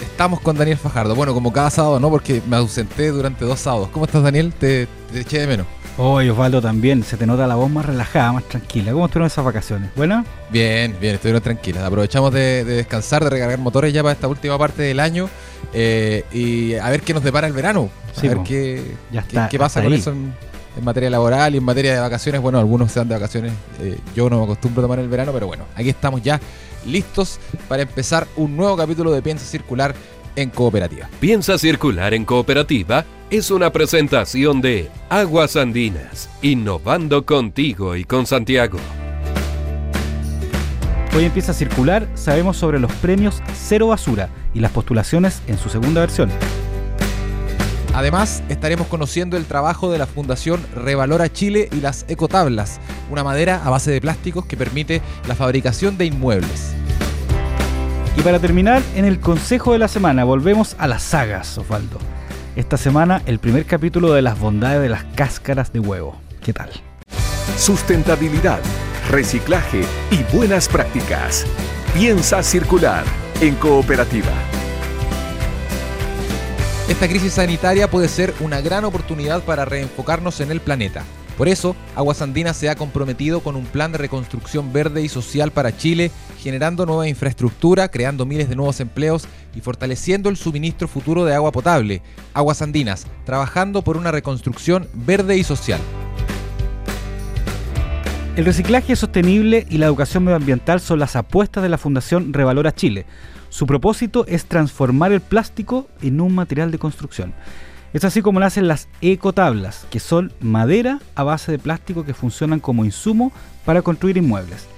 Estamos con Daniel Fajardo. Bueno, como cada sábado no, porque me ausenté durante dos sábados. ¿Cómo estás, Daniel? Te, te eché de menos. Oye, Osvaldo, también. Se te nota la voz más relajada, más tranquila. ¿Cómo estuvieron esas vacaciones? ¿Buena? Bien, bien, estuvieron tranquilas. Aprovechamos de, de descansar, de recargar motores ya para esta última parte del año eh, y a ver qué nos depara el verano. A Sí, ver po. qué, Ya qué- está, qué pasa con ahí. eso en, en materia laboral y en materia de vacaciones. Bueno, algunos se dan de vacaciones. eh, yo no me acostumbro a tomar el verano, pero bueno, aquí estamos ya listos para empezar un nuevo capítulo de Piensa Circular en Cooperativa. Piensa Circular en Cooperativa es una presentación de Aguas Andinas, innovando contigo y con Santiago. Hoy empieza a circular, sabemos sobre los premios Cero Basura y las postulaciones en su segunda versión. Además, estaremos conociendo el trabajo de la Fundación Revalora Chile y las ecotablas, una madera a base de plásticos que permite la fabricación de inmuebles. Y para terminar, en el consejo de la semana volvemos a las sagas, Osvaldo. Esta semana el primer capítulo de las bondades de las cáscaras de huevo. ¿Qué tal? Sustentabilidad, reciclaje y buenas prácticas. Piensa circular en cooperativa. Esta crisis sanitaria puede ser una gran oportunidad para reenfocarnos en el planeta. Por eso, Aguas Andinas se ha comprometido con un plan de reconstrucción verde y social para Chile, generando nueva infraestructura, creando miles de nuevos empleos y fortaleciendo el suministro futuro de agua potable. Aguas Andinas, trabajando por una reconstrucción verde y social. El reciclaje sostenible y la educación medioambiental son las apuestas de la Fundación Revalora Chile. Su propósito es transformar el plástico en un material de construcción. Es así como nacen las ecotablas, que son madera a base de plástico que funcionan como insumo para construir inmuebles.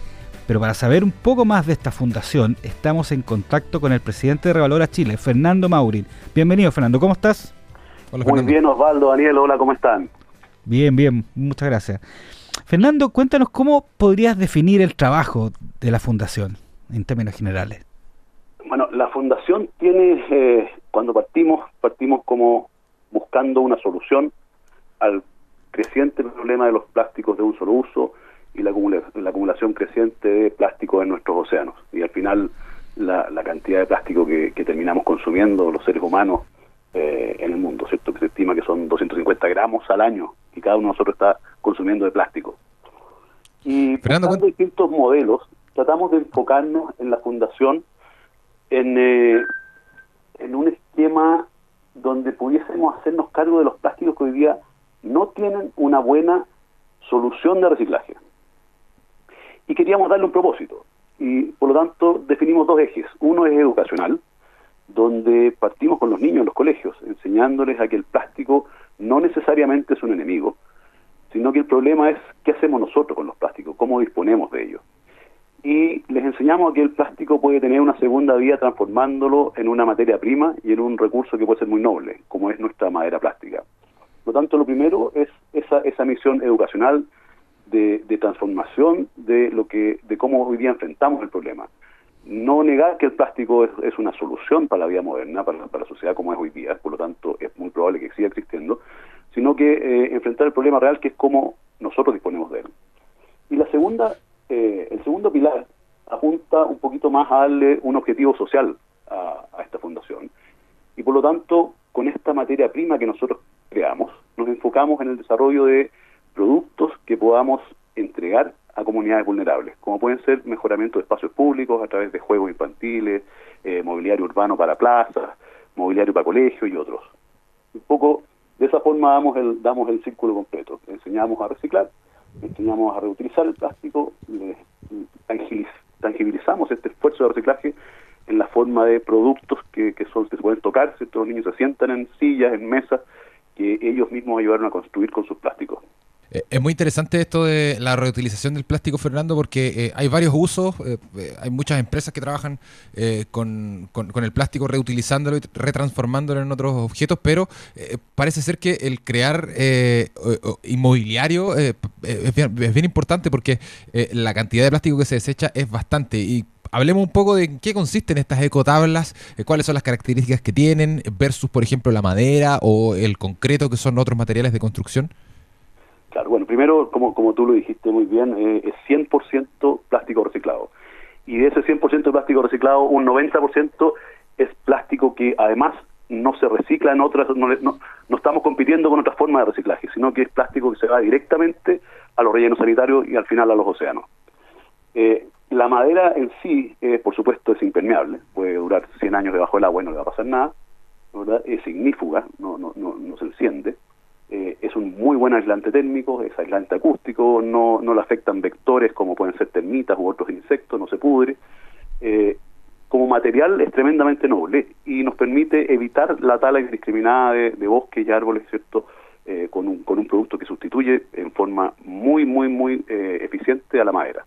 Pero para saber un poco más de esta fundación, estamos en contacto con el presidente de Revalora Chile, Fernando Mauril. Bienvenido, Fernando, ¿cómo estás? Hola, Muy Fernando. bien, Osvaldo, Daniel, hola, ¿cómo están? Bien, bien, muchas gracias. Fernando, cuéntanos cómo podrías definir el trabajo de la fundación en términos generales. Bueno, la fundación tiene, eh, cuando partimos, partimos como buscando una solución al creciente problema de los plásticos de un solo uso y la, acumula- la acumulación creciente de plásticos en nuestros océanos. Y al final la, la cantidad de plástico que, que terminamos consumiendo los seres humanos eh, en el mundo, ¿cierto? Que se estima que son 250 gramos al año y cada uno de nosotros está consumiendo de plástico. Y Fernando, distintos modelos, tratamos de enfocarnos en la fundación en, eh, en un esquema donde pudiésemos hacernos cargo de los plásticos que hoy día no tienen una buena solución de reciclaje. Y queríamos darle un propósito. Y por lo tanto definimos dos ejes. Uno es educacional, donde partimos con los niños en los colegios, enseñándoles a que el plástico no necesariamente es un enemigo, sino que el problema es qué hacemos nosotros con los plásticos, cómo disponemos de ellos. Y les enseñamos que el plástico puede tener una segunda vida transformándolo en una materia prima y en un recurso que puede ser muy noble, como es nuestra madera plástica. Por lo tanto, lo primero es esa, esa misión educacional de, transformación de lo que de cómo hoy día enfrentamos el problema. No negar que el plástico es, una solución para la vida moderna, para, para la sociedad como es hoy día, por lo tanto es muy probable que siga existiendo, sino que eh, enfrentar el problema real que es cómo nosotros disponemos de él. Y la segunda, eh, el segundo pilar apunta un poquito más a darle un objetivo social a, esta fundación. Y por lo tanto, con esta materia prima que nosotros creamos, nos enfocamos en el desarrollo de productos que podamos entregar a comunidades vulnerables, como pueden ser mejoramiento de espacios públicos a través de juegos infantiles, eh, mobiliario urbano para plazas, mobiliario para colegios y otros. Un poco de esa forma damos el, damos el círculo completo. Enseñamos a reciclar, enseñamos a reutilizar el plástico, tangibilizamos este esfuerzo de reciclaje en la forma de productos que, que son que se pueden tocar, ¿cierto? los niños se sientan en sillas, en mesas, que ellos mismos ayudaron a construir con sus plásticos. Eh, es muy interesante esto de la reutilización del plástico, Fernando, porque eh, hay varios usos, eh, hay muchas empresas que trabajan con, con, el plástico reutilizándolo y retransformándolo en otros objetos, pero parece ser que el crear inmobiliario es bien, es, bien, importante porque la cantidad de plástico que se desecha es bastante y hablemos un poco de qué consisten estas ecotablas, cuáles son las características que tienen versus, por ejemplo, la madera o el concreto, que son otros materiales de construcción. Claro, bueno, primero, como, como tú lo dijiste muy bien, eh, es 100% plástico reciclado. Y de ese 100% de plástico reciclado, un 90% es plástico que además no se recicla en otras, no, no, estamos compitiendo con otras formas de reciclaje, sino que es plástico que se va directamente a los rellenos sanitarios y al final a los océanos. Eh, la madera en sí, eh, por supuesto, es impermeable, puede durar 100 años debajo del agua y no le va a pasar nada, ¿verdad? es ignífuga, no, no, no, no se enciende, eh, es un muy buen aislante térmico, es aislante acústico, no, no le afectan vectores como pueden ser termitas u otros insectos, no se pudre. Eh, como material es tremendamente noble y nos permite evitar la tala indiscriminada de, bosques y árboles, ¿cierto? Eh, con, un, con un producto que sustituye en forma muy, muy, muy eficiente a la madera.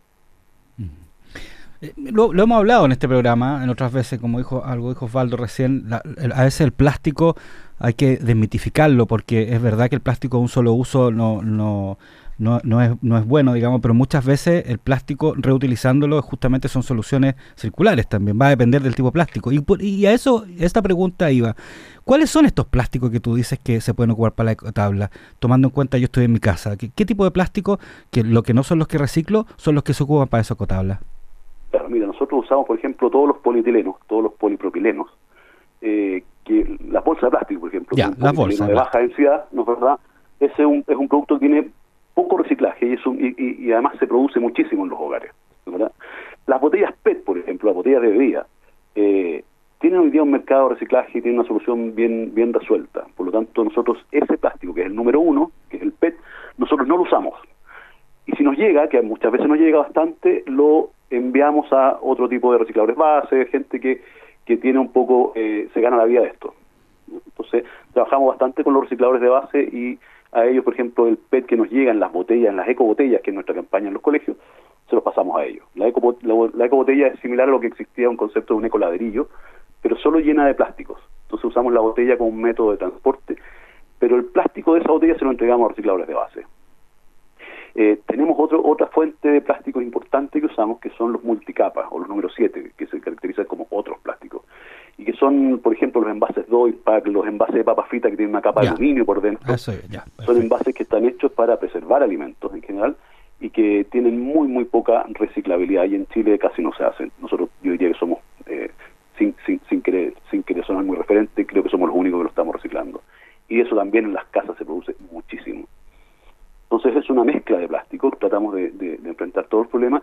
Lo, hemos hablado en este programa, en otras veces, como dijo algo dijo Osvaldo recién, a veces el plástico hay que desmitificarlo porque es verdad que el plástico de un solo uso no, no, no, no, es, no es bueno, digamos, pero muchas veces el plástico reutilizándolo justamente son soluciones circulares también, va a depender del tipo de plástico. Y, y a eso, esta pregunta iba, ¿cuáles son estos plásticos que tú dices que se pueden ocupar para la tabla? Tomando en cuenta, yo estoy en mi casa, ¿qué, tipo de plástico, que lo que no son los que reciclo, son los que se ocupan para esa ecotabla? Claro, mira, nosotros usamos, por ejemplo, todos los polietilenos, todos los polipropilenos, eh, que la bolsa de plástico, por ejemplo, la bolsa, de baja densidad, ¿no es verdad? Ese es un, es un producto que tiene poco reciclaje y, es y, además se produce muchísimo en los hogares. ¿verdad? Las botellas PET, por ejemplo, las botellas de bebida, eh, tienen hoy día un mercado de reciclaje y tienen una solución bien, bien resuelta. Por lo tanto, nosotros ese plástico, que es el número uno, que es el PET, nosotros no lo usamos. Y si nos llega, que muchas veces nos llega bastante, lo enviamos a otro tipo de recicladores base, gente que que tiene un poco, eh, se gana la vida de esto. Entonces, trabajamos bastante con los recicladores de base y a ellos, por ejemplo, el PET que nos llega en las botellas, en las ecobotellas, que es nuestra campaña en los colegios, se los pasamos a ellos. La, eco, la, ecobotella es similar a lo que existía un concepto de un ecoladrillo, pero solo llena de plásticos. Entonces usamos la botella como un método de transporte, pero el plástico de esa botella se lo entregamos a recicladores de base. Eh, tenemos otro, otra fuente de plástico importante que usamos, que son los multicapas, o los número 7, que se caracterizan como otros plásticos. Y que son, por ejemplo, los envases Doypack, los envases de papas fritas que tienen una capa de aluminio por dentro. son envases que están hechos para preservar alimentos en general y que tienen muy, muy poca reciclabilidad. Y en Chile casi no se hacen. Nosotros, yo diría que somos, eh, sin, sin, sin, querer, sin querer sonar muy referente, creo que somos los únicos que lo estamos reciclando. Y eso también en las casas se produce muchísimo. Entonces es una mezcla de plástico, tratamos de, enfrentar todo el problema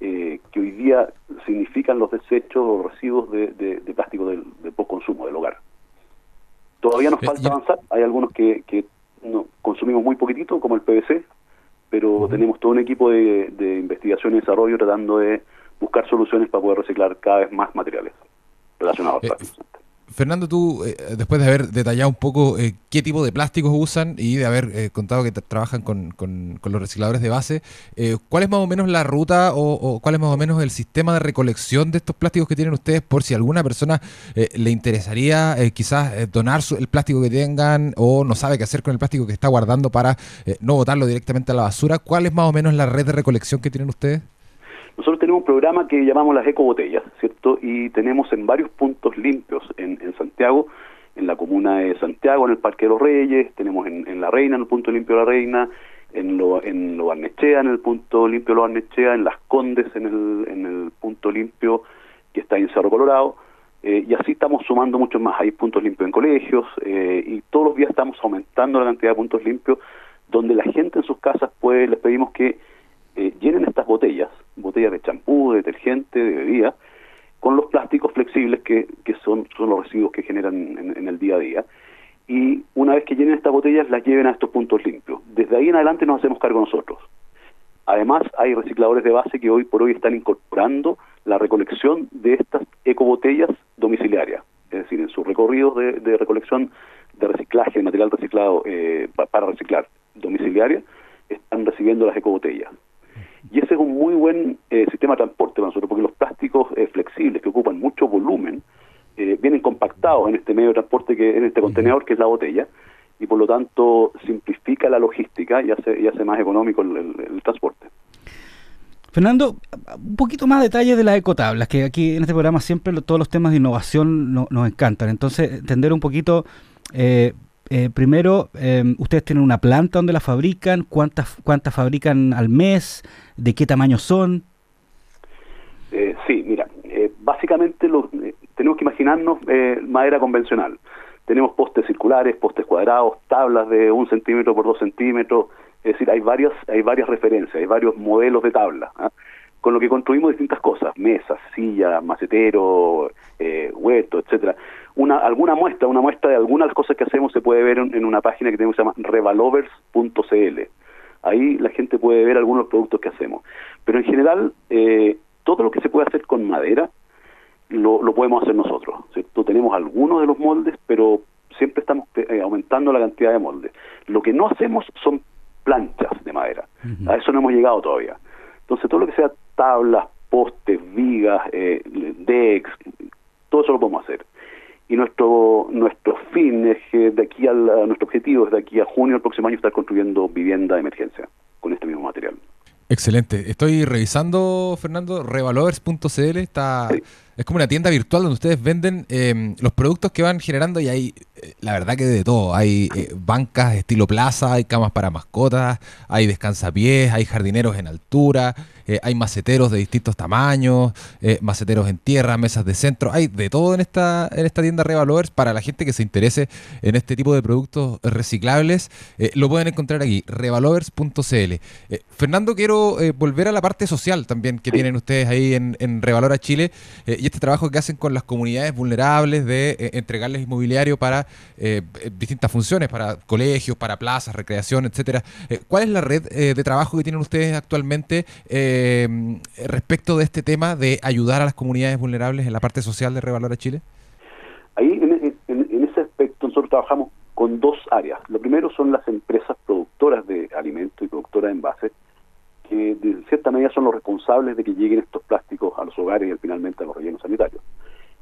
eh, que hoy día significan los desechos o residuos de, plástico del, de poco consumo del hogar. Todavía nos falta avanzar, hay algunos que, no, consumimos muy poquitito, como el PVC, pero tenemos todo un equipo de, investigación y desarrollo tratando de buscar soluciones para poder reciclar cada vez más materiales relacionados al eh, plástico. Fernando, tú, eh, después de haber detallado un poco eh, qué tipo de plásticos usan y de haber eh, contado que trabajan con, con, los recicladores de base, ¿cuál es más o menos la ruta o, cuál es más o menos el sistema de recolección de estos plásticos que tienen ustedes por si alguna persona le interesaría quizás donar el plástico que tengan o no sabe qué hacer con el plástico que está guardando para no botarlo directamente a la basura? ¿Cuál es más o menos la red de recolección que tienen ustedes? Nosotros tenemos un programa que llamamos las ecobotellas, ¿cierto? Y tenemos en varios puntos limpios en, Santiago, en la comuna de Santiago, en el Parque de los Reyes, tenemos en, La Reina, en el punto limpio de La Reina, en lo, en lo Barnechea, en el punto limpio de lo Barnechea, en Las Condes, en el, en el punto limpio que está en Cerro Colorado, eh, y así estamos sumando muchos más. Hay puntos limpios en colegios, eh, y todos los días estamos aumentando la cantidad de puntos limpios, donde la gente en sus casas, pues les pedimos que eh, llenen estas botellas, botellas de champú, de detergente, de bebida, con los plásticos flexibles que, que son, son los residuos que generan en, el día a día. Y una vez que llenen estas botellas, las lleven a estos puntos limpios. Desde ahí en adelante nos hacemos cargo nosotros. Además, hay recicladores de base que hoy por hoy están incorporando la recolección de estas ecobotellas domiciliarias. Es decir, en sus recorridos de, recolección de reciclaje, de material reciclado eh, para reciclar domiciliaria, están recibiendo las ecobotellas. Y ese es un muy buen eh, sistema de transporte para nosotros, porque los plásticos eh, flexibles que ocupan mucho volumen eh, vienen compactados en este medio de transporte, que en este contenedor que es la botella, y por lo tanto simplifica la logística y hace, y hace más económico el, transporte. Fernando, un poquito más detalles de las ecotablas, que aquí en este programa siempre todos los temas de innovación nos encantan. Entonces, entender un poquito eh, eh, primero, em, ustedes tienen una planta donde la fabrican, ¿cuántas, cuántas fabrican al mes? ¿De qué tamaño son? Eh, sí, mira, eh, básicamente lo, tenemos que imaginarnos madera convencional. Tenemos postes circulares, postes cuadrados, tablas de un centímetro por dos centímetros, es decir, hay varias, hay varias referencias, hay varios modelos de tabla, ¿ah? Con lo que construimos distintas cosas, mesas, sillas, macetero, huerto, etcétera una, alguna muestra, una muestra de algunas cosas que hacemos se puede ver en, una página que tenemos que se llama revalovers.cl. Ahí la gente puede ver algunos productos que hacemos. Pero en general, eh, todo lo que se puede hacer con madera lo, lo podemos hacer nosotros. ¿cierto? Tenemos algunos de los moldes, pero siempre estamos eh, aumentando la cantidad de moldes. Lo que no hacemos son planchas de madera. A eso no hemos llegado todavía. Entonces, todo lo que sea tablas, postes, vigas, eh, decks, todo eso lo podemos hacer y nuestro nuestro fin es que de aquí al nuestro objetivo es de aquí a junio del próximo año estar construyendo vivienda de emergencia con este mismo material. Excelente. Estoy revisando, Fernando, revalovers.cl. Está, Es como una tienda virtual donde ustedes venden em, los productos que van generando y hay, eh, la verdad que de todo. Hay eh, bancas estilo plaza, hay camas para mascotas, hay descansapiés, hay jardineros en altura, eh, hay maceteros de distintos tamaños, maceteros en tierra, mesas de centro. Hay de todo en esta, en esta tienda Revalovers para la gente que se interese en este tipo de productos reciclables. lo pueden encontrar aquí, revalovers.cl. Fernando, quiero eh, volver a la parte social también que tienen ustedes ahí en, en Revalora Chile eh, y este trabajo que hacen con las comunidades vulnerables de eh, entregarles inmobiliario para distintas funciones, para colegios, para plazas, recreación, etcétera. ¿Cuál es la red de trabajo que tienen ustedes actualmente respecto de este tema de ayudar a las comunidades vulnerables en la parte social de Revalora Chile? Ahí, en, en ese aspecto, nosotros trabajamos con dos áreas. Lo primero son las empresas productoras de alimentos y productoras de envases, que de cierta medida son los responsables de que lleguen estos plásticos a los hogares y finalmente a los rellenos sanitarios.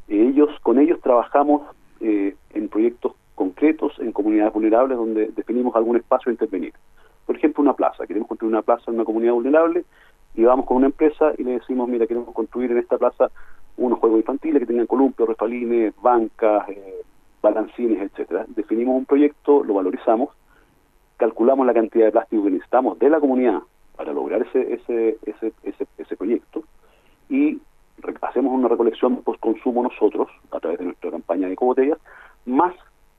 Ellos, con ellos trabajamos eh, en proyectos concretos en comunidades vulnerables donde definimos algún espacio a intervenir. Por ejemplo, una plaza. Queremos construir una plaza en una comunidad vulnerable y vamos con una empresa y le decimos, mira, queremos construir en esta plaza unos juegos infantiles que tengan columpios, refalines, bancas, eh, balancines, etcétera. Definimos un proyecto, lo valorizamos, calculamos la cantidad de plástico que necesitamos de la comunidad para lograr ese, ese, ese, ese, ese proyecto y hacemos una recolección post-consumo nosotros, a través de nuestra campaña de ecobotellas, más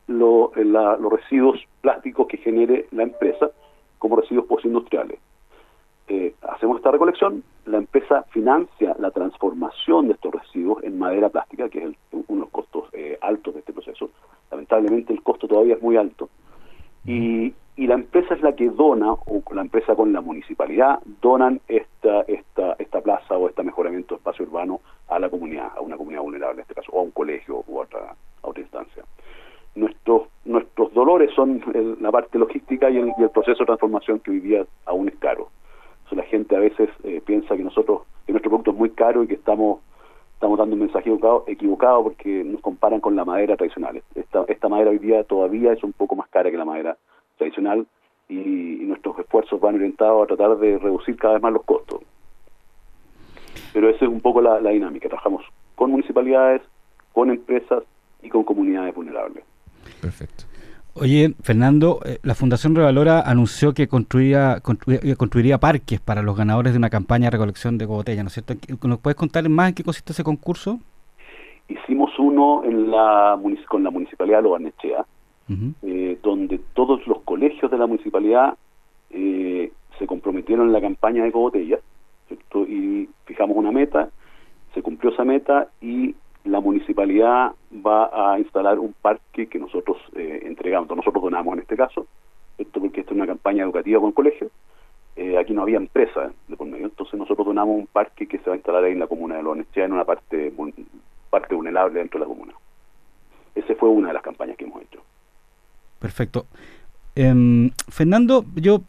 lo, los residuos plásticos que genere la empresa como residuos postindustriales. Eh, hacemos esta recolección, la empresa financia la transformación de estos residuos en madera plástica, que es uno de los costos eh, altos de este proceso. Lamentablemente el costo todavía es muy alto. Y, la empresa es la que dona, o la empresa con la municipalidad, donan esta, esta, esta plaza o este mejoramiento de espacio urbano a la comunidad, a una comunidad vulnerable en este caso, o a un colegio u otra, a otra instancia. Nuestros, nuestros dolores son la parte logística y el, y el, proceso de transformación que hoy día aún es caro. La gente a veces eh, piensa que nosotros, que nuestro producto es muy caro y que estamos estamos dando un mensaje equivocado, equivocado porque nos comparan con la madera tradicional. Esta, esta madera hoy día todavía es un poco más cara que la madera tradicional y, nuestros esfuerzos van orientados a tratar de reducir cada vez más los costos. Pero esa es un poco la, dinámica. Trabajamos con municipalidades, con empresas y con comunidades vulnerables. Perfecto. Oye, Fernando, eh, la Fundación Revalora anunció que construiría, eh, construiría, parques para los ganadores de una campaña de recolección de botellas, ¿no es cierto? ¿Nos puedes contar más en qué consiste ese concurso? Hicimos uno en la, con la Municipalidad de Lobarnechea, eh, donde todos los colegios de la municipalidad eh, se comprometieron en la campaña de ecobotellas, y fijamos una meta, se cumplió esa meta y la municipalidad va a instalar un parque que nosotros eh, entregamos, nosotros donamos en este caso, esto porque esta es una campaña educativa con colegios, eh, aquí no había empresa de por medio, entonces nosotros donamos un parque que se va a instalar ahí en la comuna de Lonestia, en una parte, parte vulnerable dentro de la comuna. Esa fue una de las campañas que hemos hecho. Perfecto. Em, Fernando, yo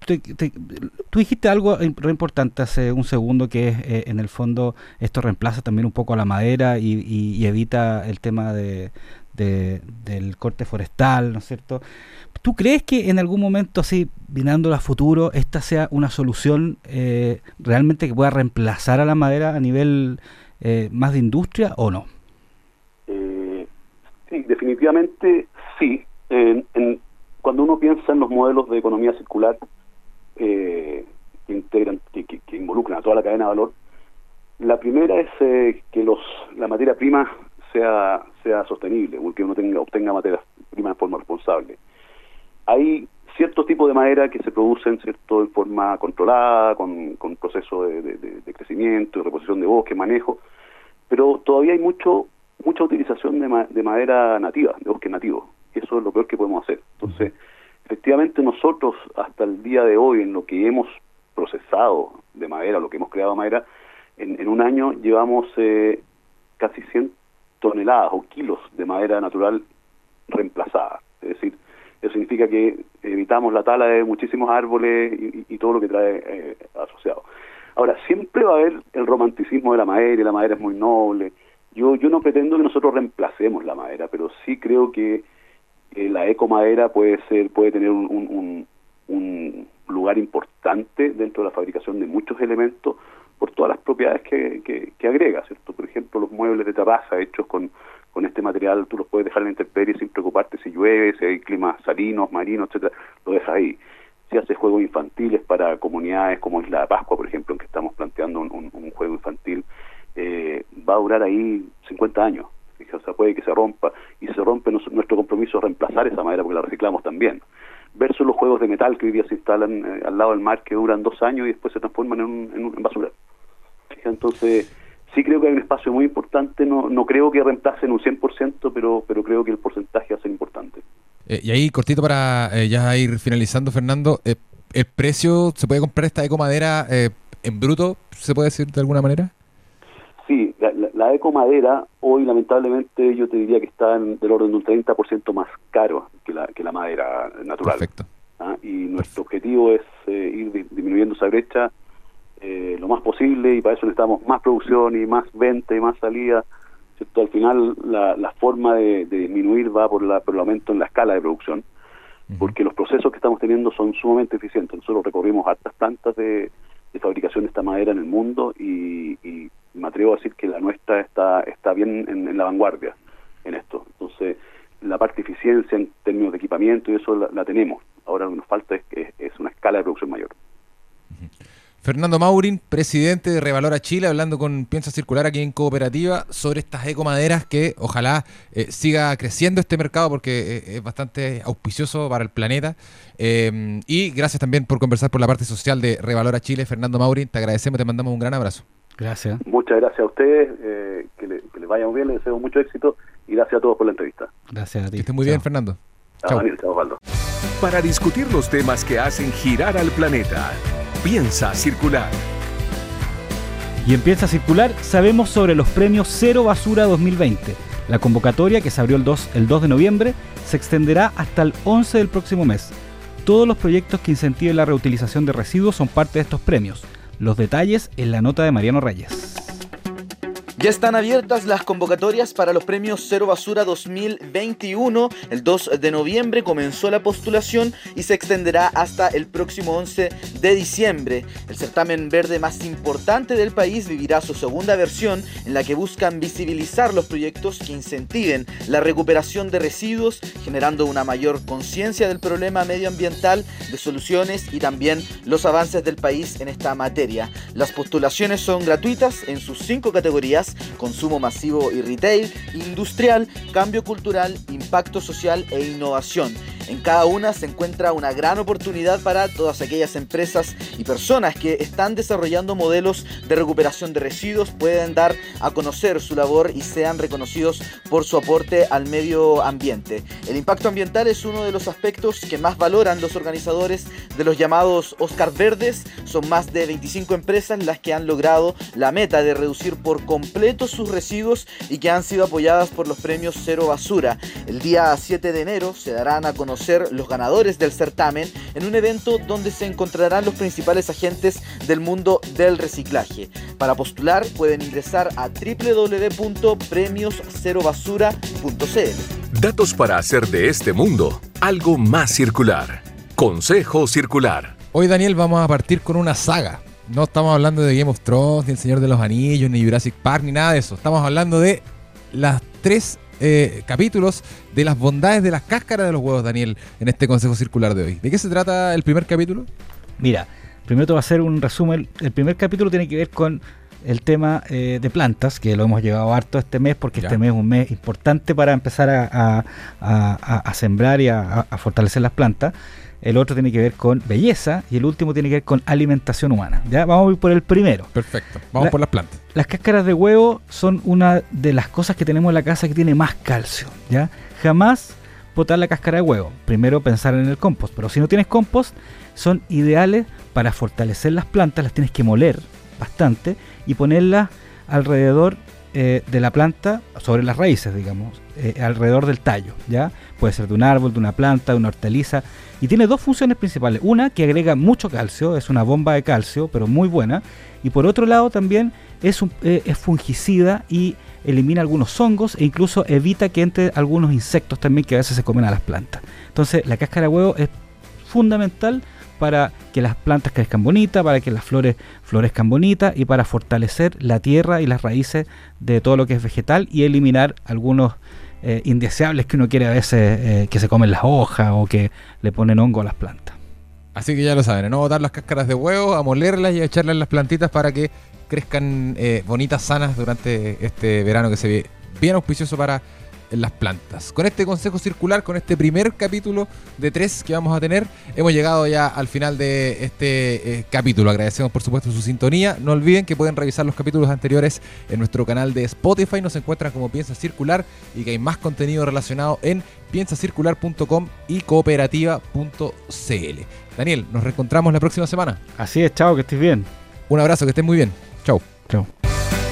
tú dijiste algo re importante hace un segundo que es eh, en el fondo esto reemplaza también un poco a la madera y, evita el tema de, del corte forestal, ¿no es cierto? ¿Tú crees que en algún momento, así, mirando a futuro, esta sea una solución eh, realmente que pueda reemplazar a la madera a nivel eh, más de industria o no? sí, definitivamente sí. Cuando uno piensa en los modelos de economía circular eh, que integran, que, involucran a toda la cadena de valor, la primera es eh, que los la materia prima sea sea sostenible, que uno tenga obtenga materia prima de forma responsable. Hay ciertos tipos de madera que se producen cierto de forma controlada, con, con proceso de, crecimiento, de reposición de bosque, manejo, pero todavía hay mucho mucha utilización de, de madera nativa, de bosque nativo eso es lo peor que podemos hacer. Entonces, efectivamente nosotros hasta el día de hoy en lo que hemos procesado de madera, lo que hemos creado de madera, en, un año llevamos eh, casi 100 toneladas o kilos de madera natural reemplazada. Es decir, eso significa que evitamos la tala de muchísimos árboles y, todo lo que trae eh, asociado. Ahora, siempre va a haber el romanticismo de la madera y la madera es muy noble. Yo, yo no pretendo que nosotros reemplacemos la madera, pero sí creo que la ecomadera puede ser puede tener un, lugar importante dentro de la fabricación de muchos elementos por todas las propiedades que, que, agrega, ¿cierto? Por ejemplo, los muebles de terraza hechos con, este material, tú los puedes dejar en la intemperie sin preocuparte si llueve, si hay climas salinos, marinos, etcétera, lo dejas ahí. Si haces juegos infantiles para comunidades como Isla de Pascua, por ejemplo, en que estamos planteando un, un juego infantil, eh, va a durar ahí 50 años o sea, puede que se rompa, y se rompe nuestro compromiso reemplazar esa madera porque la reciclamos también. Versus los juegos de metal que hoy día se instalan eh, al lado del mar que duran dos años y después se transforman en, un, en, basura. Entonces, sí creo que hay un espacio muy importante, no, no creo que reemplacen un 100%, pero, pero creo que el porcentaje va a ser importante. Eh, y ahí, cortito para eh, ya ir finalizando, Fernando, ¿el precio se puede comprar esta ecomadera en bruto, se puede decir de alguna manera? Sí, la, la, ecomadera hoy lamentablemente yo te diría que está en, del orden de un 30% más caro que la, que la madera natural. Perfecto. ¿Ah? Y nuestro objetivo es eh, ir disminuyendo esa brecha eh, lo más posible y para eso necesitamos más producción y más venta y más salida. ¿cierto? Al final la, la forma de, disminuir va por, la, por el aumento en la escala de producción, porque los procesos que estamos teniendo son sumamente eficientes. Nosotros recorrimos hartas plantas de, de fabricación de esta madera en el mundo y, y me atrevo a decir que la nuestra está, está bien en, la vanguardia en esto. Entonces, la parte de eficiencia en términos de equipamiento y eso la, tenemos. Ahora lo que nos falta es, es una escala de producción mayor. Fernando Maurin, presidente de Revalora Chile, hablando con Piensa Circular aquí en Cooperativa sobre estas ecomaderas que ojalá eh, siga creciendo este mercado porque eh, es bastante auspicioso para el planeta. Eh, y gracias también por conversar por la parte social de Revalora Chile. Fernando Maurin, te agradecemos, te mandamos un gran abrazo. Gracias. Muchas gracias a ustedes, eh, que, les vaya muy bien, les deseo mucho éxito y gracias a todos por la entrevista. Gracias a ti. Que esté muy bien, Fernando. Chao. Chao, Para discutir los temas que hacen girar al planeta, piensa circular. Y en Piensa Circular sabemos sobre los premios Cero Basura 2020. La convocatoria, que se abrió el 2, el 2 de noviembre, se extenderá hasta el 11 del próximo mes. Todos los proyectos que incentiven la reutilización de residuos son parte de estos premios. Los detalles en la nota de Mariano Reyes. Ya están abiertas las convocatorias para los premios Cero Basura 2021. El 2 de noviembre comenzó la postulación y se extenderá hasta el próximo 11 de diciembre. El certamen verde más importante del país vivirá su segunda versión en la que buscan visibilizar los proyectos que incentiven la recuperación de residuos, generando una mayor conciencia del problema medioambiental, de soluciones y también los avances del país en esta materia. Las postulaciones son gratuitas en sus cinco categorías consumo masivo y retail, industrial, cambio cultural, impacto social e innovación. En cada una se encuentra una gran oportunidad para todas aquellas empresas y personas que están desarrollando modelos de recuperación de residuos, pueden dar a conocer su labor y sean reconocidos por su aporte al medio ambiente. El impacto ambiental es uno de los aspectos que más valoran los organizadores de los llamados Oscar Verdes. Son más de 25 empresas las que han logrado la meta de reducir por completo sus residuos y que han sido apoyadas por los premios Cero Basura. El día 7 de enero se darán a conocer conocer los ganadores del certamen en un evento donde se encontrarán los principales agentes del mundo del reciclaje. Para postular pueden ingresar a www.premioscerobasura.cl. Datos para hacer de este mundo algo más circular. Consejo Circular. Hoy, Daniel, vamos a partir con una saga. No estamos hablando de Game of Thrones, ni El Señor de los Anillos, ni Jurassic Park, ni nada de eso. Estamos hablando de las tres eh, capítulos de las bondades de las cáscaras de los huevos, Daniel, en este Consejo Circular de hoy. ¿De qué se trata el primer capítulo? Mira, primero te voy a hacer un resumen. El primer capítulo tiene que ver con el tema eh, de plantas, que lo hemos llevado harto este mes, porque Ya. este mes es un mes importante para empezar a, a- a- a sembrar y a, a fortalecer las plantas. El otro tiene que ver con belleza y el último tiene que ver con alimentación humana. Ya vamos a ir por el primero. Perfecto. Vamos La- por las plantas. Las cáscaras de huevo son una de las cosas que tenemos en la casa que tiene más calcio, ¿ya? Jamás botar la cáscara de huevo. Primero pensar en el compost, pero si no tienes compost, son ideales para fortalecer las plantas, las tienes que moler bastante y ponerlas alrededor eh, de la planta, sobre las raíces, digamos, eh, alrededor del tallo, ¿ya? Puede ser de un árbol, de una planta, de una hortaliza. Y tiene dos funciones principales. Una, que agrega mucho calcio, es una bomba de calcio, pero muy buena. Y por otro lado también es, un- eh, es fungicida y elimina algunos hongos e incluso evita que entre algunos insectos también que a veces se comen a las plantas. Entonces la cáscara de huevo es fundamental para que las plantas crezcan bonitas, para que las flores florezcan bonitas y para fortalecer la tierra y las raíces de todo lo que es vegetal y eliminar algunos eh, indeseables que uno quiere a veces eh, que se comen las hojas o que le ponen hongo a las plantas. Así que ya lo saben, a no botar las cáscaras de huevo, a molerlas y a echarlas en las plantitas para que crezcan eh, bonitas, sanas durante este verano que se ve bien auspicioso para las plantas. Con este consejo circular, con este primer capítulo de tres que vamos a tener, hemos llegado ya al final de este eh, capítulo. Agradecemos por supuesto su sintonía. No olviden que pueden revisar los capítulos anteriores en nuestro canal de Spotify. Nos encuentran como Piensa Circular y que hay más contenido relacionado en piensacircular.com y cooperativa.cl. Daniel, nos reencontramos la próxima semana. Así es, chao, que estés bien. Un abrazo, que estén muy bien. Chau. Chao.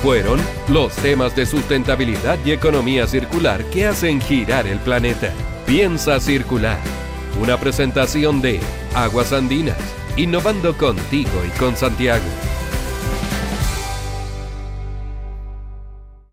Fueron los temas de sustentabilidad y economía circular que hacen girar el planeta. Piensa circular. Una presentación de Aguas Andinas, innovando contigo y con Santiago.